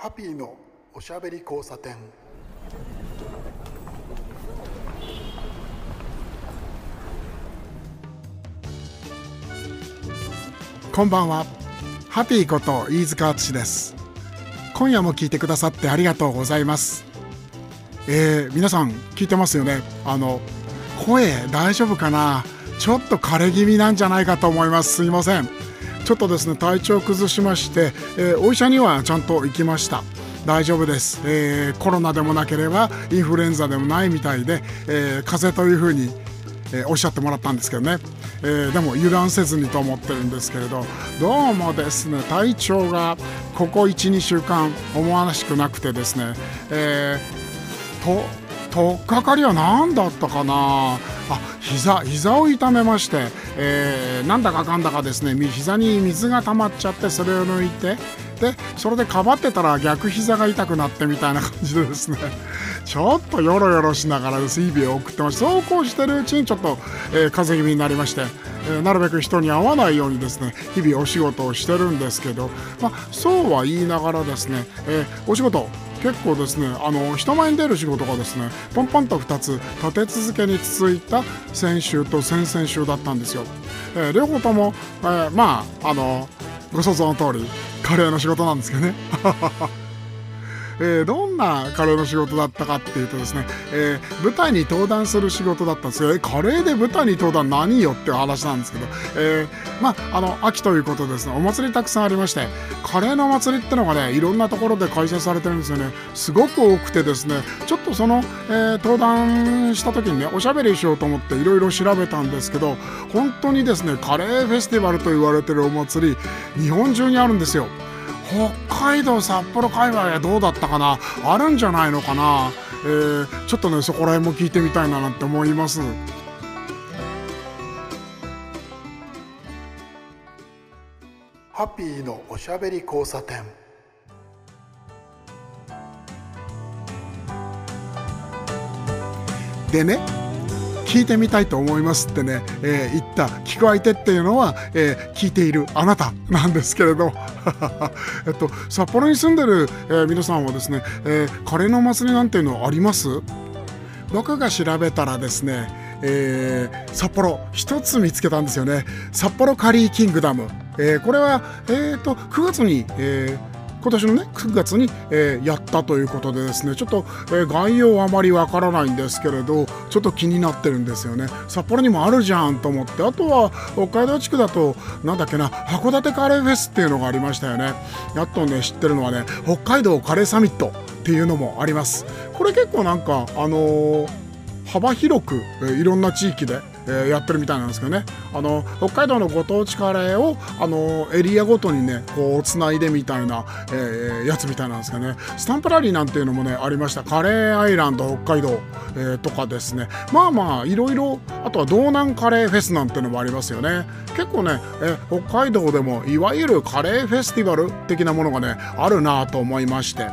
ハッピーのおしゃべり交差点。こんばんは。ハッピーこと飯塚敦です。今夜も聞いてくださってありがとうございます。えー、皆さん聞いてますよね。あの声大丈夫かな？ちょっと枯れ気味なんじゃないかと思います。すいません。ちょっとですね体調を崩しまして、えー、お医者にはちゃんと行きました。大丈夫です、えー、コロナでもなければインフルエンザでもないみたいで、えー、風邪というふうに、え、おっしゃってもらったんですけどね、え、でも油断せずにと思ってるんですけれどどうもですね体調がここ12週間思わしくなくてですね、えー、ととっかかりは何だったかな。あ膝膝を痛めまして、えー、なんだかかんだかですね膝に水が溜まっちゃってそれを抜いてでそれでかばってたら逆膝が痛くなってみたいな感じでですね ちょっとよろよろしながらです日々を送ってましてそうこうしてるうちにちょっと、えー、風邪気味になりまして、えー、なるべく人に会わないようにですね日々お仕事をしてるんですけど、まあ、そうは言いながらですね、えー、お仕事結構ですねあの人前に出る仕事がですねポンポンと2つ立て続けに続いた先週と先々週だったんですよ、えー、両方とも、えー、まああのご想像の通りカレーの仕事なんですけどね。えー、どんなカレーの仕事だったかっていうとですね、えー、舞台に登壇する仕事だったんですけど、えカレーで舞台に登壇何よっていう話なんですけど、えー、まあ、の、秋ということですね、お祭りたくさんありまして、カレーの祭りってのがね、いろんなところで開催されてるんですよね。すごく多くてですね、ちょっとその、えー、登壇した時にね、おしゃべりしようと思っていろいろ調べたんですけど、本当にですね、カレーフェスティバルと言われてるお祭り、日本中にあるんですよ。北海道札幌界隈はどうだったかな？あるんじゃないのかな、えー、ちょっとねそこら辺も聞いてみたいななんて思います。ハッピーのおしゃべり交差点。でね聞いてみたいと思いますってね、えー、言った。聞く相手っていうのは、えー、聞いているあなたなんですけれど、えっと、札幌に住んでる、えー、皆さんはですね、えー、カレーの祭りなんていうのあります？僕が調べたらですね、えー、札幌一つ見つけたんですよね。札幌カリーキングダム、えー、これは、えーと、と9月に、えー、今年のね9月に、えー、やったということでですねちょっと、えー、概要はあまりわからないんですけれどちょっと気になってるんですよね。札幌にもあるじゃんと思ってあとは北海道地区だとなんだっけな函館カレーフェスっていうのがありましたよね。やっとね知ってるのはね北海道カレーサミットっていうのもあります。これ結構なんかあのー、幅広く、いろんな地域でえ、やってるみたいなんですけどね。あの北海道のご当地カレーをあのエリアごとにねこうつないでみたいな、え、やつみたいなんですけどね。スタンプラリーなんていうのもねありました。カレーアイランド北海道、え、とかですね。まあまあいろいろあとは道南カレーフェスなんていうのもありますよね。結構ね、え、北海道でもいわゆるカレーフェスティバル的なものがねあるなと思いまして。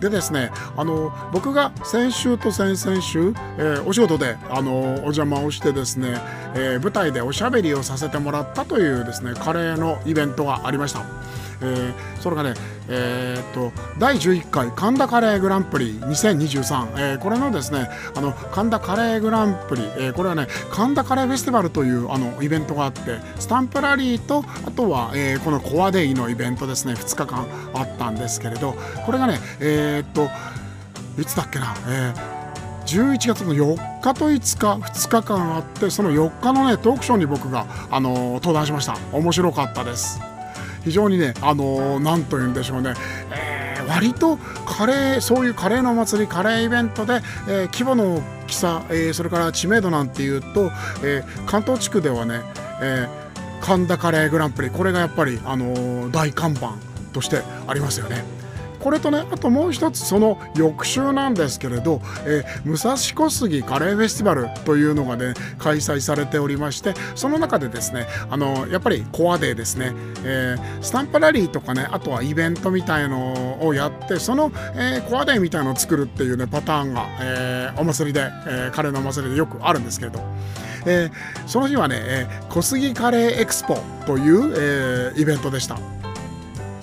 でですねあの僕が先週と先々週、えー、お仕事であのお邪魔をしてですね、えー、舞台でおしゃべりをさせてもらったというですねカレーのイベントがありました。えー、それがね、えー、っと第11回神田カレーグランプリ2023、えー、これのですねあの神田カレーグランプリ、えー、これはね神田カレーフェスティバルというあのイベントがあってスタンプラリーとあとは、えー、このコアデイのイベントですね2日間あったんですけれどこれがねえー、っといつだっけな、えー11月の4日と5日2日間あってその4日のねトークショーに僕が、あのー、登壇しました。面白かったです。非常にね、あのー、と言うんでしょうね、えー、割とカレー、そういうカレーの祭り、カレーイベントで、えー、規模の大きさ、え、それから知名度なんていうと、え、関東地区ではね、え、神田カレーグランプリ、これがやっぱり、あの、大看板としてありますよね。これとねあともう一つその翌週なんですけれど、えー、武蔵小杉カレーフェスティバルというのがね開催されておりましてその中でですねあのやっぱりコアデーですね、えー、スタンプラリーとかねあとはイベントみたいのをやってその、えー、コアデーみたいのを作るっていうねパターンが、えー、お祭りで、えー、カレーのお祭りでよくあるんですけれど。えー、その日はね、えー、小杉カレーエクスポという、えー、イベントでした。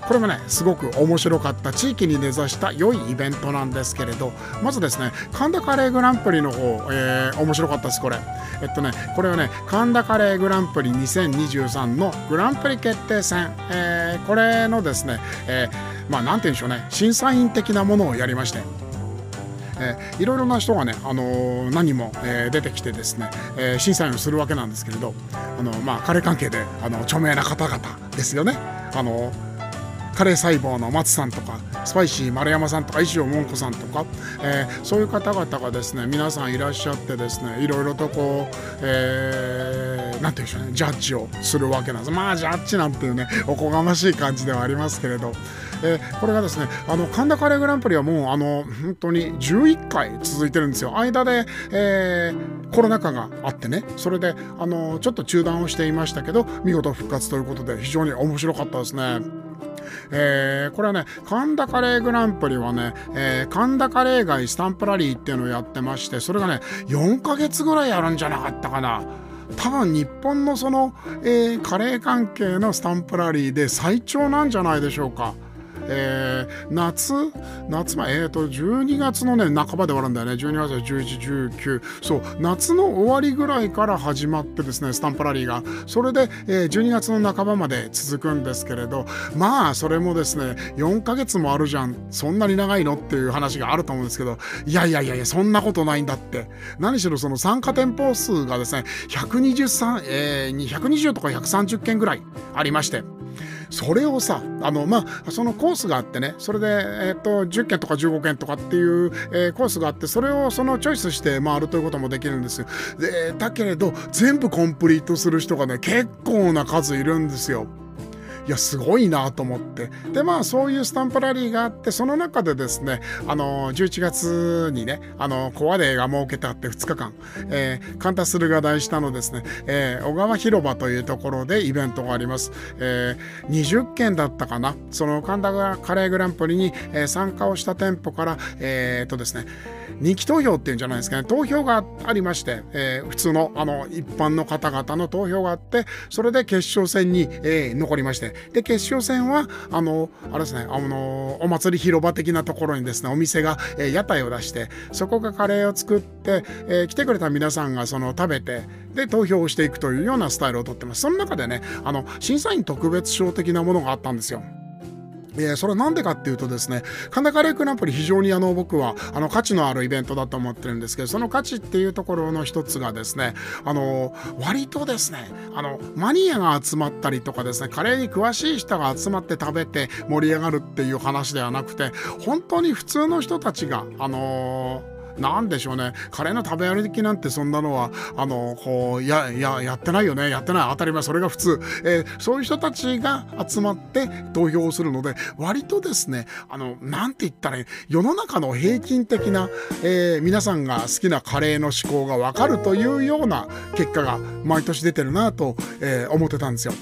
これもねすごく面白かった地域に根ざした良いイベントなんですけれどまずですね神田カレーグランプリの方、えー、面白かったですこれ。えっとねこれはね神田カレーグランプリ2023のグランプリ決定戦、えー、これのですね、えー、まあなんて言うんでしょうね審査員的なものをやりまして。えー、いろいろな人がね、あのー、何人も、えー、出てきてですね、えー、審査員をするわけなんですけれど、あのまあ、カレー関係であの著名な方々ですよね。あのカレー細胞の松さんとかスパイシー丸山さんとか石尾桃子さんとか、えー、そういう方々がですね皆さんいらっしゃってですねいろいろとこう、えー、なんていうんでしょうねジャッジをするわけなんです。まあジャッジなんていうねおこがましい感じではありますけれど、えー、これがですねあの神田カレーグランプリはもうあの本当に11回続いてるんですよ。間で、えー、コロナ禍があってねそれであのちょっと中断をしていましたけど見事復活ということで非常に面白かったですね。えー、これはね神田カレーグランプリはね、えー、神田カレー街スタンプラリーっていうのをやってましてそれがね4ヶ月ぐらいやるんじゃなかったかな。多分日本のその、えー、カレー関係のスタンプラリーで最長なんじゃないでしょうか。えー、夏？夏前、えーと、12月のね半ばで終わるんだよね。12月11、19そう。夏の終わりぐらいから始まってですねスタンプラリーが。それで、えー、12月の半ばまで続くんですけれどまあそれもですね4ヶ月もあるじゃん。そんなに長いの？っていう話があると思うんですけど。いやいやいやいやそんなことないんだって。何しろその参加店舗数がですね123、えー、120とか130件ぐらいありまして。それをさあのまあそのコースがあってねそれで、えーと、10件とか15件とかっていう、えー、コースがあってそれをそのチョイスして回るということもできるんですよ。でだけれど全部コンプリートする人がね結構な数いるんですよ。いやすごいなと思って。でまあそういうスタンプラリーがあってその中でですねあの11月にねあのコアデーが設けてあって2日間、えー、カンタスルが大下のですね、えー、小川広場というところでイベントがあります、えー、20件だったかな。その神田カレーグランプリに、参加をした店舗からえー、っとですね人気投票っていうんじゃないですかね。投票がありまして、えー、普通のあの一般の方々の投票があってそれで決勝戦に、えー、残りまして。で決勝戦はあのあれですねあのお祭り広場的なところにですねお店が、えー、屋台を出してそこがカレーを作って、えー、来てくれた皆さんがその食べてで投票をしていくというようなスタイルをとってます。その中でねあの審査員特別賞的なものがあったんですよ。えー、それは何でかっていうとですね、神田カレークランプリ非常にあの僕はあの価値のあるイベントだと思ってるんですけど、その価値っていうところの一つがですね、あの、割とですね、あの、マニアが集まったりとかですね、カレーに詳しい人が集まって食べて盛り上がるっていう話ではなくて、本当に普通の人たちが、あのーなんでしょうね。カレーの食べ歩きなんてそんなのはあのこうやややってないよね。やってない。当たり前。それが普通、えー、そういう人たちが集まって投票をするので割とですねあのなんて言ったら世の中の平均的な、えー、皆さんが好きなカレーの思考が分かるというような結果が毎年出てるなと、えー、思ってたんですよ。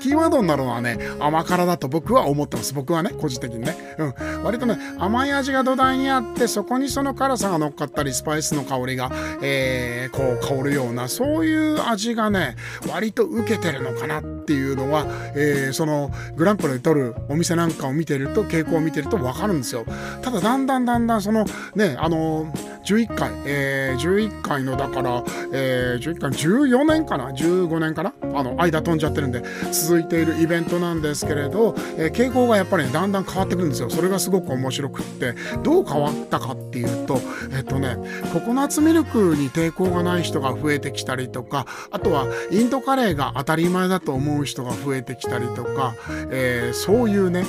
キーワードになるのはね、甘辛だと僕は思ってます。僕はね、個人的にね。うん。割とね、甘い味が土台にあって、そこにその辛さが乗っかったり、スパイスの香りが、えー、こう香るような、そういう味がね、割と受けてるのかなっていうのは、えー、そのグランプリで取るお店なんかを見てると、傾向を見てるとわかるんですよ。ただ、だんだんだんだん、その、ね、あの11回、えー、11回の、だから、えー、11回、14年かな ?15 年かな？あの、間飛んじゃってるんで、続いているイベントなんですけれど、えー、傾向がやっぱり、ね、だんだん変わってくるんですよ。それがすごく面白くって。どう変わったかっていうとえっとねココナッツミルクに抵抗がない人が増えてきたりとかあとはインドカレーが当たり前だと思う人が増えてきたりとか、えー、そういうね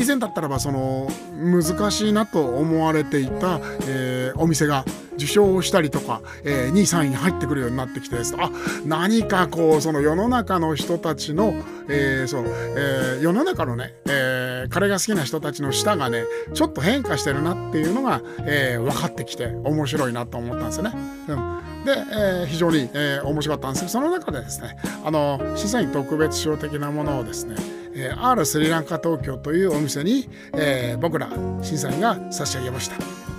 以前だったらばその難しいなと思われていた、えー、お店が受賞をしたりとか、えー、2位3位に入ってくるようになってきてですあ何かこうその世の中の人たちの、えー、そうえー、世の中のね、えー、彼が好きな人たちの舌がねちょっと変化してるなっていうのが、えー、分かってきて面白いなと思ったんですよね。うんで、えー、非常に、えー、面白かったんですけどその中でですねあの審査員特別賞的なものをですねえー、R スリランカ東京というお店に、えー、僕ら審査員が差し上げました。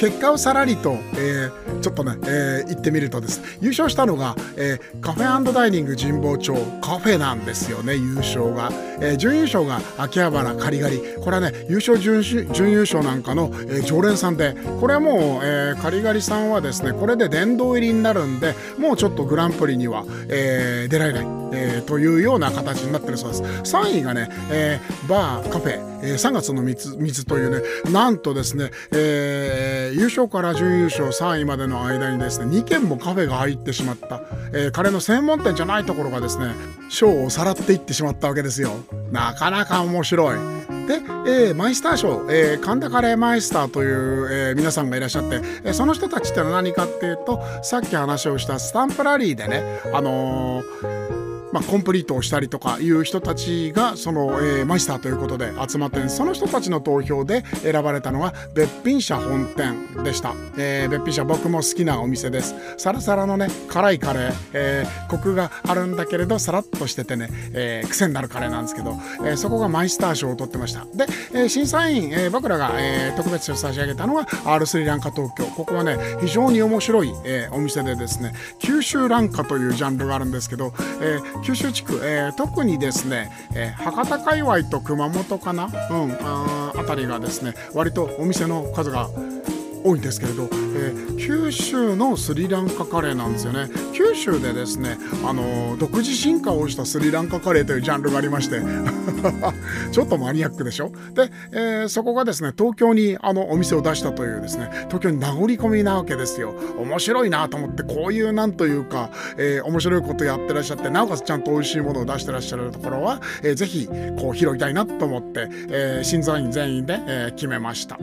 結果をさらりと、えー、ちょっとね、えー、言ってみるとです。優勝したのが、えー、カフェダイニング神保町カフェなんですよね優勝が、えー、準優勝が秋葉原カリガリこれはね優勝準準優勝なんかの、えー、常連さんで。これはもう、えー、カリガリさんはですねこれで殿堂入りになるんでもうちょっとグランプリには、えー、出られない、えー、というような形になってるそうです。3位がね、えー、バーカフェ、えー、3月の水水というねなんとですね、えー、優勝から準優勝3位までの間にですね2軒もカフェが入ってしまった、えー、彼の専門店じゃないところがですね賞をさらっていってしまったわけですよ。なかなか面白い。で、えー、マイスター賞、えー、神田カレーマイスターという、えー、皆さんがいらっしゃって、え、その人たちってのは何かっていうとさっき話をしたスタンプラリーでねあのまあ、コンプリートをしたりとかいう人たちがその、えー、マイスターということで集まってその人たちの投票で選ばれたのがべっぴん社本店でした、えー、べっぴん社僕も好きなお店です。サラサラのね辛いカレー、えー、コクがあるんだけれどさらっとしててね、えー、癖になるカレーなんですけど、えー、そこがマイスター賞を取ってました。で、えー、審査員、えー、僕らが、えー、特別賞差し上げたのが R スリランカ東京。ここはね非常に面白い、えー、お店でですね九州ランカというジャンルがあるんですけど、えー、九州地区、えー、特にですね、えー、博多界隈と熊本かな、うん、ああたりがですね割とお店の数が多いんですけれど、えー、九州のスリランカカレーなんですよね。九州でですね、あの、独自進化をしたスリランカカレーというジャンルがありまして ちょっとマニアックでしょ？で、えー、そこがですね東京にあのお店を出したというですね東京に名残込みなわけですよ面白いなと思ってこういうなんというか、えー、面白いことやってらっしゃってなおかつちゃんと美味しいものを出してらっしゃるところは、えー、ぜひこう拾いたいなと思って、えー、審査員全員で、えー、決めました。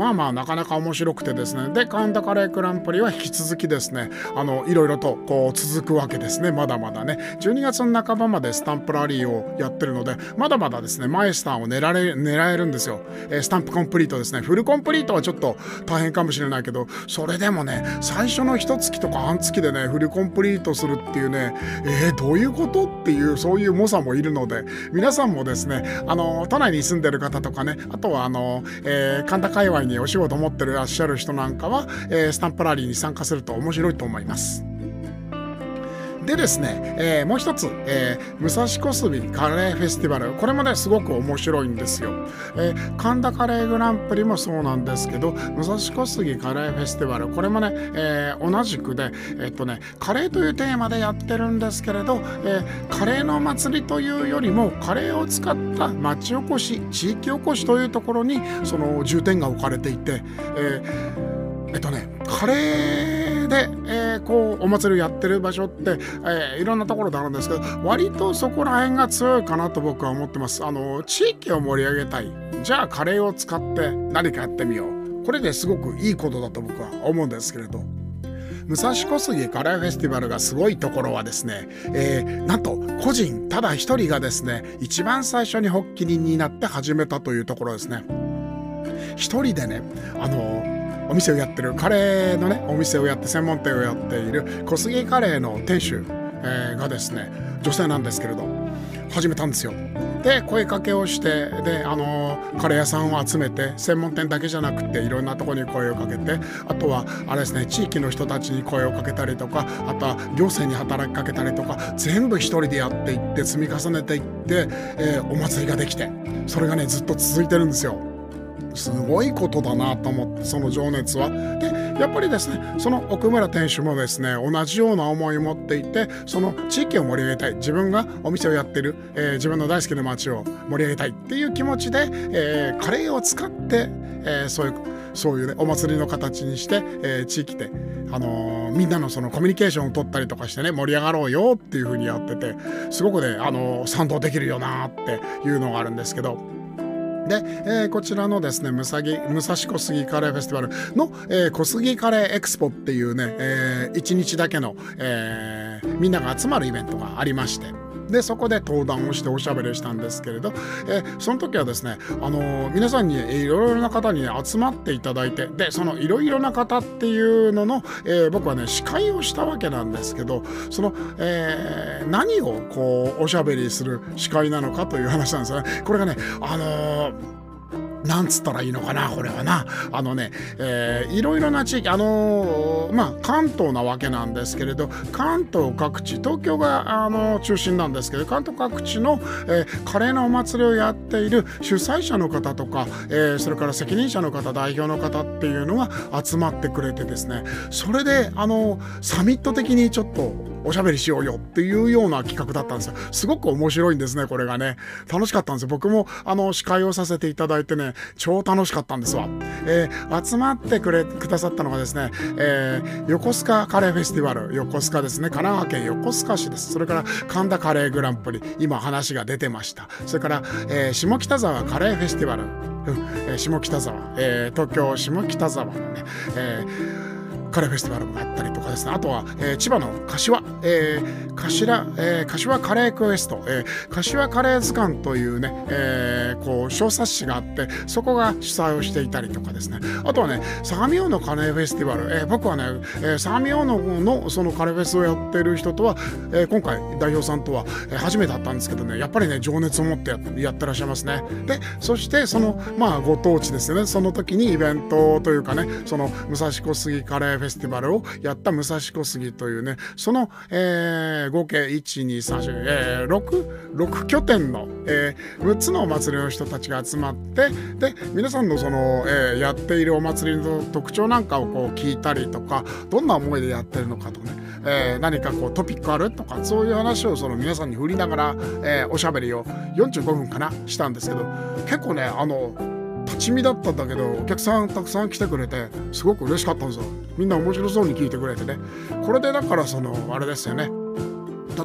まあまあなかなか面白くてですね。で神田カレーグランプリは引き続きですね。あのいろいろとこう続くわけですね。まだまだね。12月の半ばまでスタンプラリーをやってるのでまだまだですねマイスターを狙れ狙えるんですよ、えー、スタンプコンプリートですね。フルコンプリートはちょっと大変かもしれないけどそれでもね最初の一月とか半月でねフルコンプリートするっていうねえー、どういうことっていうそういう猛者もいるので皆さんもですねあの都内に住んでる方とかねあとはあの、えー、神田界隈ににお仕事持ってらっしゃる人なんかは、えー、スタンプラリーに参加すると面白いと思います。でですね、えー、もう一つ、えー、武蔵小杉カレーフェスティバル。これもねすごく面白いんですよ、えー、神田カレーグランプリもそうなんですけど武蔵小杉カレーフェスティバル。これもね、えー、同じくでえっとねカレーというテーマでやってるんですけれど、え、カレーの祭りというよりもカレーを使った町おこし地域おこしというところにその重点が置かれていて、え、えっとねカレーで、えー、こうお祭りをやってる場所って、えー、いろんなところであるんですけど割とそこら辺が強いかなと僕は思ってます。あの地域を盛り上げたい。じゃあカレーを使って何かやってみよう。これですごくいいことだと僕は思うんですけれど。武蔵小杉カレーフェスティバルがすごいところはですね、えー、なんと個人ただ一人がですね一番最初に発起人になって始めたというところですね。一人でねあのお店をやってるカレーのねお店をやって専門店をやっている小杉カレーの店主、えー、がですね女性なんですけれど始めたんですよ。で声かけをしてであのカレー屋さんを集めて専門店だけじゃなくていろんなとこに声をかけてあとはあれですね地域の人たちに声をかけたりとかあとは行政に働きかけたりとか全部一人でやっていって積み重ねていって、えー、お祭りができてそれがねずっと続いてるんですよ。すごいことだなと思ってその情熱は。でやっぱりですねその奥村店主もですね同じような思いを持っていてその地域を盛り上げたい自分がお店をやってる、えー、自分の大好きな街を盛り上げたいっていう気持ちで、えー、カレーを使って、えー、そういうそういうねお祭りの形にして、えー、地域であの、みんなのそのコミュニケーションを取ったりとかしてね盛り上がろうよっていう風にやっててすごくね、あの、賛同できるよなっていうのがあるんですけど。で、えー、こちらのですね武蔵武蔵小杉カレーフェスティバルの、えー、小杉カレーエクスポっていうね、えー、1日だけの、えー、みんなが集まるイベントがありまして。でそこで登壇をしておしゃべりしたんですけれど、え、その時はですね、あの、皆さんにいろいろな方に、ね、集まっていただいてでそのいろいろな方っていうのの、えー、僕はね司会をしたわけなんですけどその、えー、何をこうおしゃべりする司会なのかという話なんですよね。これがね、あのーなんつったらいいのかなこれはな。あのね、えー、いろいろな地域あのー、まあ関東なわけなんですけれど関東各地東京が、あのー、中心なんですけど関東各地の、えー、華麗なお祭りをやっている主催者の方とか、えー、それから責任者の方代表の方っていうのが集まってくれてですね。それであのサミット的にちょっとおしゃべりしようよっていうような企画だったんですよ。すごく面白いんですねこれがね。楽しかったんですよ。僕もあの司会をさせていただいてね超楽しかったんですわ、えー、集まってくれくださったのがですね、えー、横須賀カレーフェスティバル横須賀ですね。神奈川県横須賀市です。それから神田カレーグランプリ今話が出てました。それから、えー、下北沢カレーフェスティバル、うんえー、下北沢、えー、東京下北沢のね、えーカレーフェスティバルもあったりとかですね。あとは、えー、千葉の柏、えー、柏、えー、柏カレークエスト、えー、柏カレー図鑑というね、えー、こう小冊子があってそこが主催をしていたりとかですね。あとはね相模大野カレーフェスティバル、えー、僕はね、えー、相模大野のそのカレーフェスをやってる人とは、えー、今回代表さんとは、えー、初めて会ったんですけどねやっぱりね情熱を持ってやってらっしゃいますね。でそしてそのまあご当地ですよね。その時にイベントというかねその武蔵小杉カレーフェスティバルをやった武蔵小杉というねその、えー、合計123、えー、6, 6拠点の、えー、6つのお祭りの人たちが集まってで皆さんのその、えー、やっているお祭りの特徴なんかをこう聞いたりとかどんな思いでやってるのかとね、えー、何かこうトピックあるとかそういう話をその皆さんに振りながら、えー、おしゃべりを45分かなしたんですけど結構ねあの立ち見だったんだけどお客さんたくさん来てくれてすごく嬉しかったんですよ。みんな面白そうに聞いてくれてね。これでだからそのあれですよね。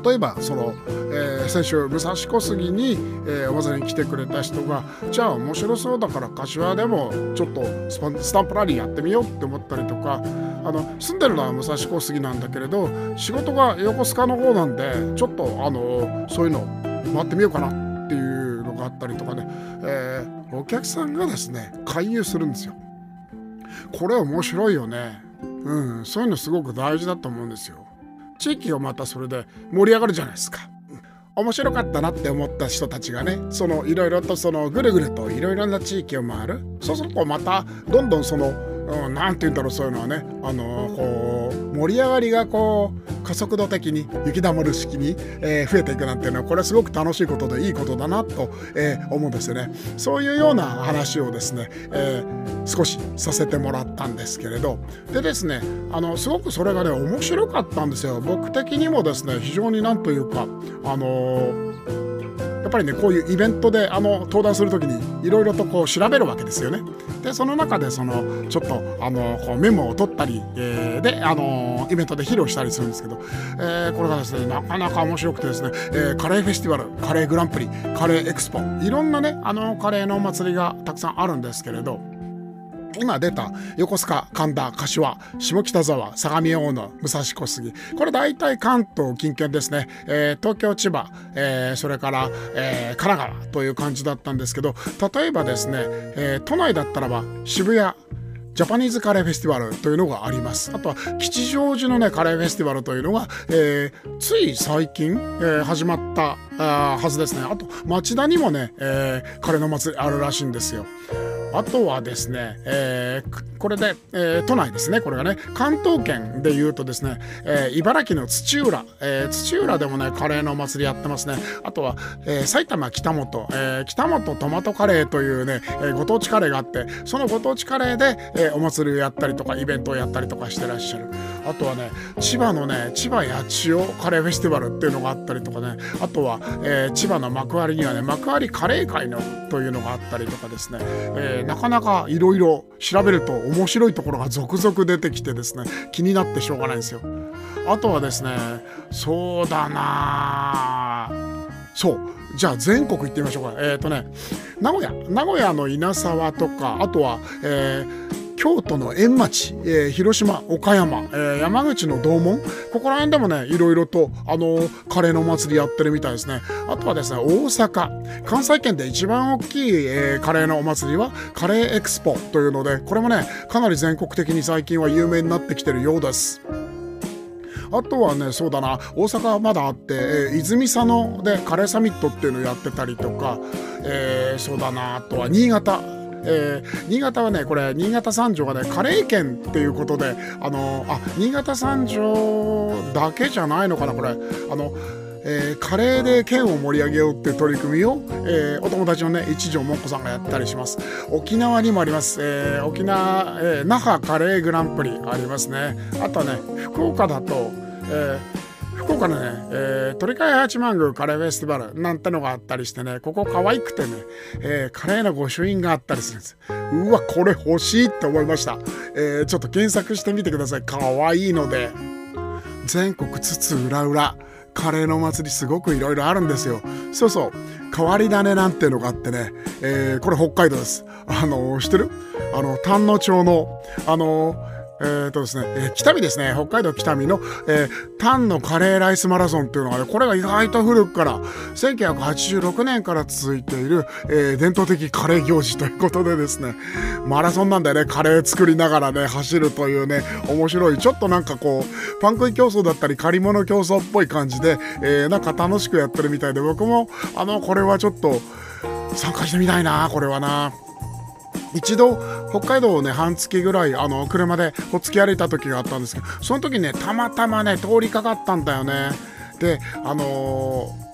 例えばその、えー、先週武蔵小杉に、えー、お祭りに来てくれた人がじゃあ面白そうだから柏でもちょっとスタンプラリーやってみようって思ったりとかあの住んでるのは武蔵小杉なんだけれど仕事が横須賀の方なんでちょっとあのそういうの回ってみようかなっていうがあったりとかね、えーお客さんがですね勧誘するんですよ。これ面白いよね。うんそういうのすごく大事だと思うんですよ。地域がまたそれで盛り上がるじゃないですか。面白かったなって思った人たちがねそのいろいろとそのぐるぐるといろいろな地域を回る。そうするとまたどんどんそのうん、なて言うんだろうそういうのはね。あの、こう盛り上がりがこう加速度的に雪だまる式に、えー、増えていくなんていうのはこれはすごく楽しいことでいいことだなと、えー、思うんですよね。そういうような話をですね、えー、少しさせてもらったんですけれど。でですねあのすごくそれがね面白かったんですよ。僕的にもですね非常になんというかあのやっぱりねこういうイベントであの登壇する時にいろいろとこう調べるわけですよね。でその中でそのちょっとあのこうメモを取ったり、えー、であのイベントで披露したりするんですけど、えー、これがですねなかなか面白くてですね、えー、カレーフェスティバルカレーグランプリカレーエクスポいろんなねあのカレーのお祭りがたくさんあるんですけれど。今出た横須賀神田柏下北沢相模大野武蔵小杉これ大体関東近県ですね、えー、東京千葉、えー、それから、えー、神奈川という感じだったんですけど例えばですね、え都内だったらば渋谷ジャパニーズカレーフェスティバルというのがあります。あとは吉祥寺のねカレーフェスティバルというのが、えー、つい最近、えー、始まったあはずですね。あと町田にもね、えー、カレーの祭りあるらしいんですよ。あとはですね、えー、これで、えー、都内ですね、これがね、関東圏でいうとですね、えー、茨城の土浦、えー、土浦でもね、カレーのお祭りやってますね。あとは、えー、埼玉北本、えー、北本トマトカレーというね、えー、ご当地カレーがあって、そのご当地カレーで、えー、お祭りをやったりとか、イベントをやったりとかしてらっしゃる。あとはね、千葉のね、千葉八千代カレーフェスティバルっていうのがあったりとかね、あとは、えー、千葉の幕張にはね、幕張カレー会のというのがあったりとかですね、えーなかなかいろいろ調べると面白いところが続々出てきてですね気になってしょうがないんですよ。あとはですねそうだなそう。じゃあ全国行ってみましょうか。えっ、ー、とね名古屋名古屋の稲沢とかあとは、えー京都の円町、えー、広島、岡山、えー、山口の道門、ここら辺でもね、いろいろと、あのー、カレーのお祭りやってるみたいですね。あとはですね、大阪、関西圏で一番大きい、えー、カレーのお祭りは、カレーエクスポというので、これもね、かなり全国的に最近は有名になってきてるようです。あとはね、そうだな、大阪はまだあって、えー、泉佐野でカレーサミットっていうのをやってたりとか、えー、そうだな、あとは新潟、えー、新潟はねこれ新潟三条がねカレー県っていうことであのあ新潟三条だけじゃないのかなこれ。あのえー、カレーで県を盛り上げようって取り組みを、えー、お友達のね一条もっこさんがやったりします。沖縄にもあります、えー、沖縄、え那覇カレーグランプリありますね。あとね福岡だと、え福岡のね、えー、鳥飼八幡宮カレーフェスティバルなんてのがあったりしてねここ可愛くてね、えー、カレーの御朱印があったりするんです。うわこれ欲しいって思いました、えー、ちょっと検索してみてください。可愛いので。全国津々浦々カレーのお祭りすごくいろいろあるんですよ。そうそう変わり種なんてのがあってね、えー、これ北海道です。あの知ってる？あの丹野町のあのえーとですね、えー、北見ですね、北海道北見の、えー、タンのカレーライスマラソンっていうのがね、これが意外と古くから、1986年から続いている、えー、伝統的カレー行事ということでですね、マラソンなんでね、カレー作りながらね、走るというね、面白い、ちょっとなんかこう、パン食い競争だったり、借り物競争っぽい感じで、えー、なんか楽しくやってるみたいで、僕も、あの、これはちょっと、参加してみたいな、これはな。一度北海道をね半月ぐらいあの車でほっつき歩いた時があったんですけどその時ねたまたまね通りかかったんだよね。であのー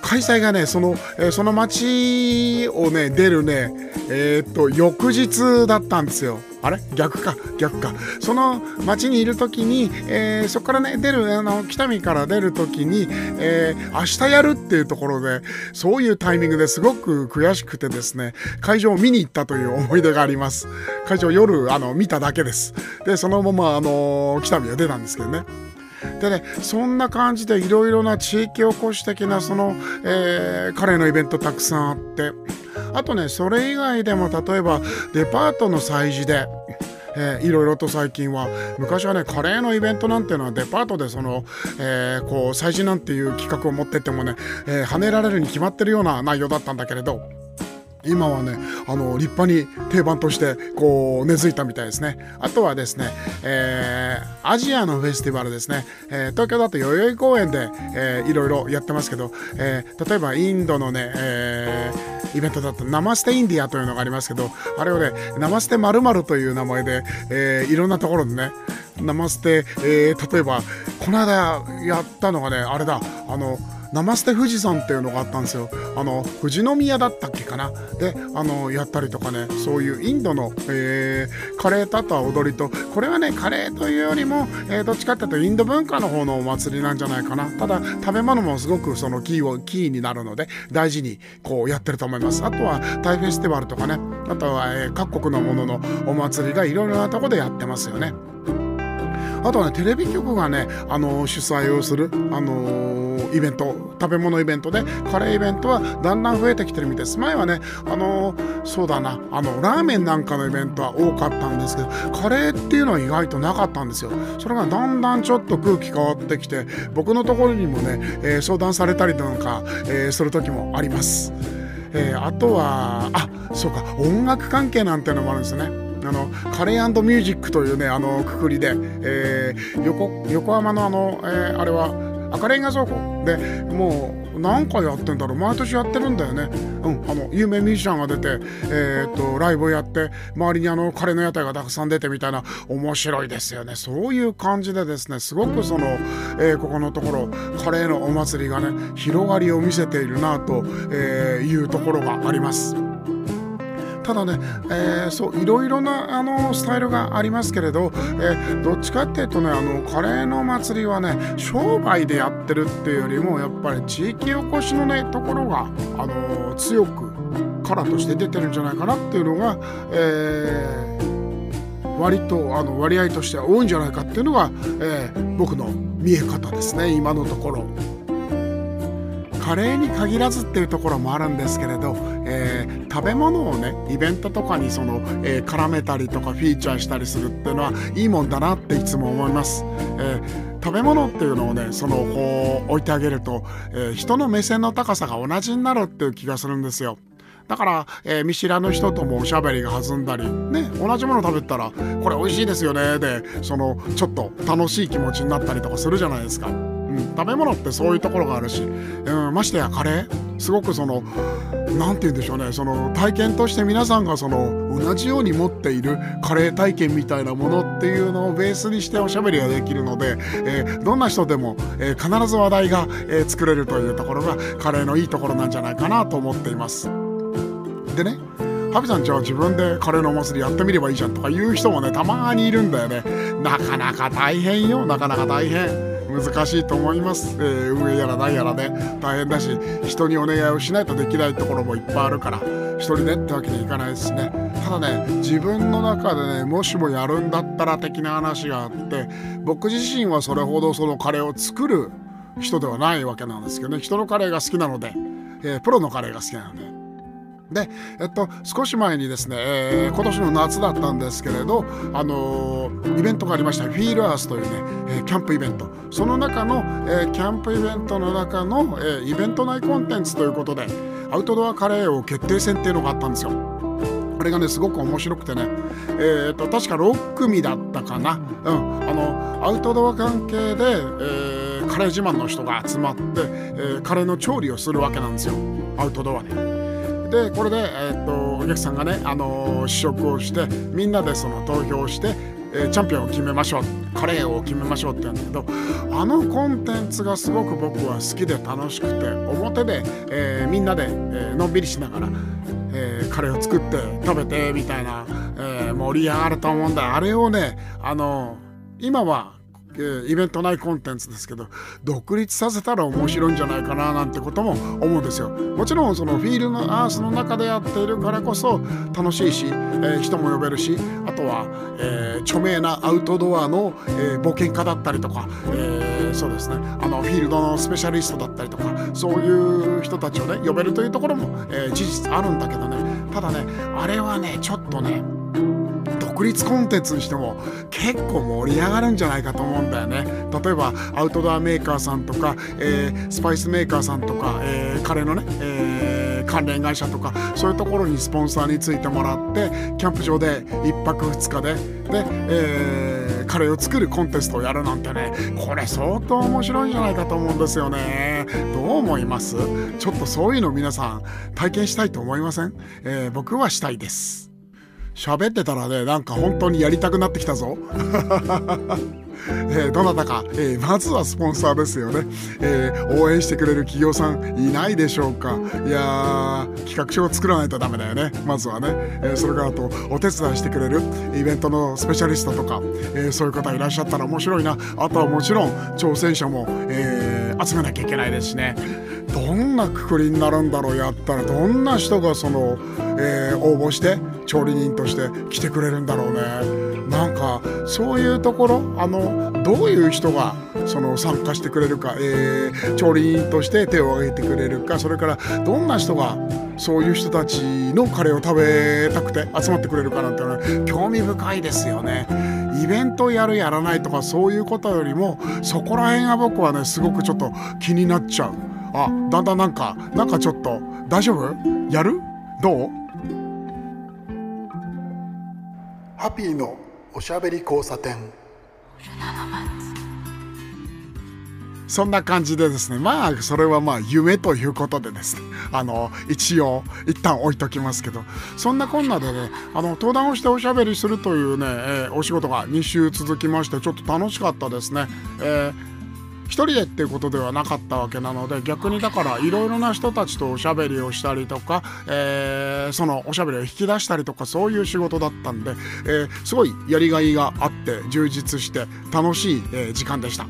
開催がねその,、えー、その町をね出るねえー、っと翌日だったんですよ。あれ？逆か。逆か。その町にいる時に、えー、そこからね出るあの北見から出る時に、えー、明日やるっていうところでそういうタイミングですごく悔しくてですね会場を見に行ったという思い出があります。会場夜あの見ただけです。でそのままあの北見は出たんですけどね。でねそんな感じでいろいろな地域おこし的なその、えー、カレーのイベントたくさんあって。あとねそれ以外でも例えばデパートの催事でえー、いろいろと最近は昔はねカレーのイベントなんていうのはデパートでその、えー、こう催事なんていう企画を持ってってもね、えー、跳ねられるに決まってるような内容だったんだけれど。今はねあの立派に定番としてこう根付いたみたいですね。あとはですね、えー、アジアのフェスティバルですね、えー、東京だと代々木公園で、えー、いろいろやってますけど、えー、例えばインドのね、えー、イベントだとナマステインディアというのがありますけどあれをねナマステまるという名前で、えー、いろんなところでねナマステ、えー、例えばこの間やったのがねあれだ。あのナマステ富士山っていうのがあったんですよ。あの富士宮だったっけかな。であのやったりとかねそういうインドの、えー、カレーとあとは踊りとこれはねカレーというよりも、えー、どっちかっていうとインド文化の方のお祭りなんじゃないかな。ただ食べ物もすごくそのキーをキーになるので大事にこうやってると思います。あとはタイフェスティバルとかね。あとは、えー、各国のもののお祭りがいろいろなとこでやってますよね。あとはねテレビ局がねあの主催をするあのイベント食べ物イベントでカレーイベントはだんだん増えてきてるみたいです。前はねあのそうだなあのラーメンなんかのイベントは多かったんですけどカレーっていうのは意外となかったんですよ。それがだんだんちょっと空気変わってきて僕のところにもね、えー、相談されたりなんか、えー、する時もあります、えー、あとはあそうか音楽関係なんてのもあるんですね。あのカレーミュージックというねあのくくりで、えー、横横浜のあの、えー、あれは赤レンガ倉庫。でもう何回やってんだろう。毎年やってるんだよね、うん、あの有名ミュージシャンが出て、えーと、ライブをやって周りにあのカレーの屋台がたくさん出てみたいな面白いですよね。そういう感じでですねすごくその、えー、ここのところカレーのお祭りがね広がりを見せているなと、え、いうところがあります。ただね、えー、そういろいろなあのスタイルがありますけれど、えー、どっちかっていうとねあのカレーの祭りはね商売でやってるっていうよりもやっぱり地域おこしのねところがあの強くカラーとして出てるんじゃないかなっていうのが、えー、割とあの割合としては多いんじゃないかっていうのが、えー、僕の見え方ですね今のところ。カレーに限らずっていうところもあるんですけれど、えー、食べ物をねイベントとかにその、えー、絡めたりとかフィーチャーしたりするっていうのはいいもんだなっていつも思います。えー、食べ物っていうのをねそのこう置いてあげると、え人の目線の高さが同じになるっていう気がするんですよ。だから、えー、見知らぬ人ともおしゃべりが弾んだり、ね、同じもの食べたら、これ美味しいですよね、で、その、ちょっと楽しい気持ちになったりとかするじゃないですか。うん、食べ物ってそういうところがあるし、うん、ましてやカレーすごくその何て言うんでしょうねその体験として皆さんがその同じように持っているカレー体験みたいなものっていうのをベースにしておしゃべりができるので、えー、どんな人でも、えー、必ず話題が、えー、作れるというところがカレーのいいところなんじゃないかなと思っています。でねハビさんじゃあ自分でカレーのお祭りやってみればいいじゃんとか言う人もねたまにいるんだよね。なかなか大変よ。なかなか大変。難しいと思います、えー、運営やら何やらね。大変だし人にお願いをしないとできないところもいっぱいあるから一人でってわけにいかないですね。ただね自分の中でねもしもやるんだったら的な話があって僕自身はそれほどそのカレーを作る人ではないわけなんですけどね。人のカレーが好きなので、えー、プロのカレーが好きなのでで、えっと、少し前にですね、えー、今年の夏だったんですけれど、あのー、イベントがありました。フィールアースというね、えー、キャンプイベント。その中の、えー、キャンプイベントの中の、えー、イベント内コンテンツということでアウトドアカレーを決定戦っていうのがあったんですよ。これがねすごく面白くてね、えーと、確か6組だったかな、うん、あのアウトドア関係で、えー、カレー自慢の人が集まって、えー、カレーの調理をするわけなんですよ。アウトドアで。でこれで、えー、っとお客さんがね、あの、試食をしてみんなでその投票して、えー、チャンピオンを決めましょう。カレーを決めましょうって言うんだけどあのコンテンツがすごく僕は好きで楽しくて表で、えー、みんなで、えー、のんびりしながら、え、カレーを作って食べてみたいな、え、盛り上がると思うんだ。あれをねあの今はイベント内コンテンツですけど独立させたら面白いんじゃないかななんてことも思うんですよ。もちろんそのフィールのアースの中でやっているからこそ楽しいし、えー、人も呼べるしあとは、えー、著名なアウトドアの、えー、冒険家だったりとか、えー、そうですね。あのフィールドのスペシャリストだったりとかそういう人たちをね呼べるというところも、えー、事実あるんだけどね。ただねあれはねちょっとね独立コンテンツにしても結構盛り上がるんじゃないかと思うんだよね。例えばアウトドアメーカーさんとか、えー、スパイスメーカーさんとか、えー、カレーのね、えー、関連会社とかそういうところにスポンサーについてもらってキャンプ場で1泊2日でで、えー、カレーを作るコンテストをやるなんてねこれ相当面白いんじゃないかと思うんですよね。どう思います？ちょっとそういうの皆さん体験したいと思いません、えー、僕はしたいです。喋ってたらねなんか本当にやりたくなってきたぞ。えー、どなたか、えー、まずはスポンサーですよね、えー、応援してくれる企業さんいないでしょうか。いや企画書を作らないとダメだよね。まずはね、えそれからあとお手伝いしてくれるイベントのスペシャリストとか、えそういう方いらっしゃったら面白いな。あとはもちろん挑戦者も、え集めなきゃいけないですしね。どんなくくりになるんだろうやったら。どんな人がその、えー、応募して調理人として来てくれるんだろうね。なんかそういうところあのどういう人がその参加してくれるか、えー、調理人として手を挙げてくれるかそれからどんな人がそういう人たちのカレーを食べたくて集まってくれるかなんてのは興味深いですよね。イベントやるやらないとかそういうことよりもそこら辺が僕はねすごくちょっと気になっちゃう。あだんだんなんかなんかちょっと大丈夫？やる？どう？ハピーのおしゃべり交差点。そんな感じでですねまあそれはまあ夢ということでですねあの一応一旦置いときますけどそんなこんなでねあの登壇をしておしゃべりするというね、えー、お仕事が2週続きましてちょっと楽しかったですね。えー一人でっていうことではなかったわけなので逆にだからいろいろな人たちとおしゃべりをしたりとか、えー、そのおしゃべりを引き出したりとかそういう仕事だったんで、えー、すごいやりがいがあって充実して楽しい、え、時間でした。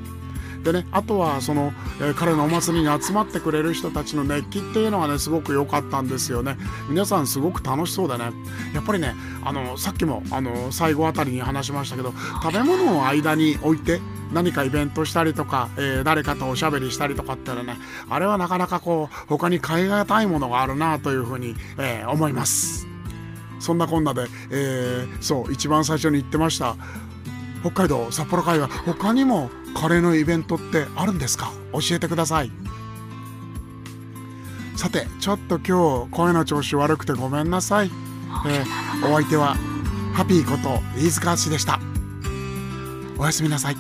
でねあとはその、えー、彼のお祭りに集まってくれる人たちの熱気っていうのがねすごく良かったんですよね。皆さんすごく楽しそうでね。やっぱりねあのさっきもあの最後あたりに話しましたけど食べ物を間に置いて何かイベントしたりとか、えー、誰かとおしゃべりしたりとかってのねあれはなかなかこう他に買い難いものがあるなというふうに、えー、思います。そんなこんなで、えー、そう一番最初に言ってました北海道札幌会は他にもカレーのイベントってあるんですか？教えてください。さてちょっと今日声の調子悪くてごめんなさい、えー、お相手はハピーこと飯塚敦でした。おやすみなさい